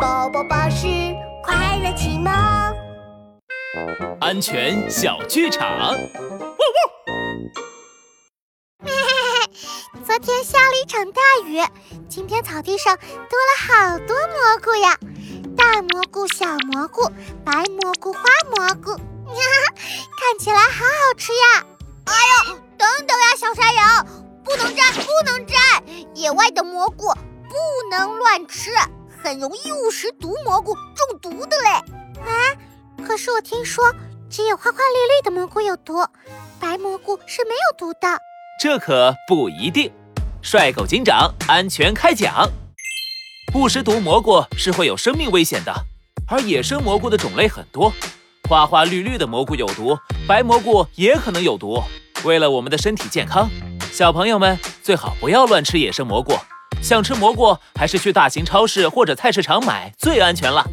宝宝巴士快乐启蒙，安全小剧场。昨天下了一场大雨，今天草地上多了好多蘑菇呀，大蘑菇、小蘑菇、白蘑菇、花蘑菇，看起来好好吃呀！哎呦，等等呀，小山羊，不能摘，不能摘，野外的蘑菇不能乱吃。很容易误食毒蘑菇中毒的嘞！啊，可是我听说只有花花绿绿的蘑菇有毒，白蘑菇是没有毒的。这可不一定。帅狗警长安全开讲：误食毒蘑菇是会有生命危险的，而野生蘑菇的种类很多，花花绿绿的蘑菇有毒，白蘑菇也可能有毒。为了我们的身体健康，小朋友们最好不要乱吃野生蘑菇。想吃蘑菇，还是去大型超市或者菜市场买最安全了。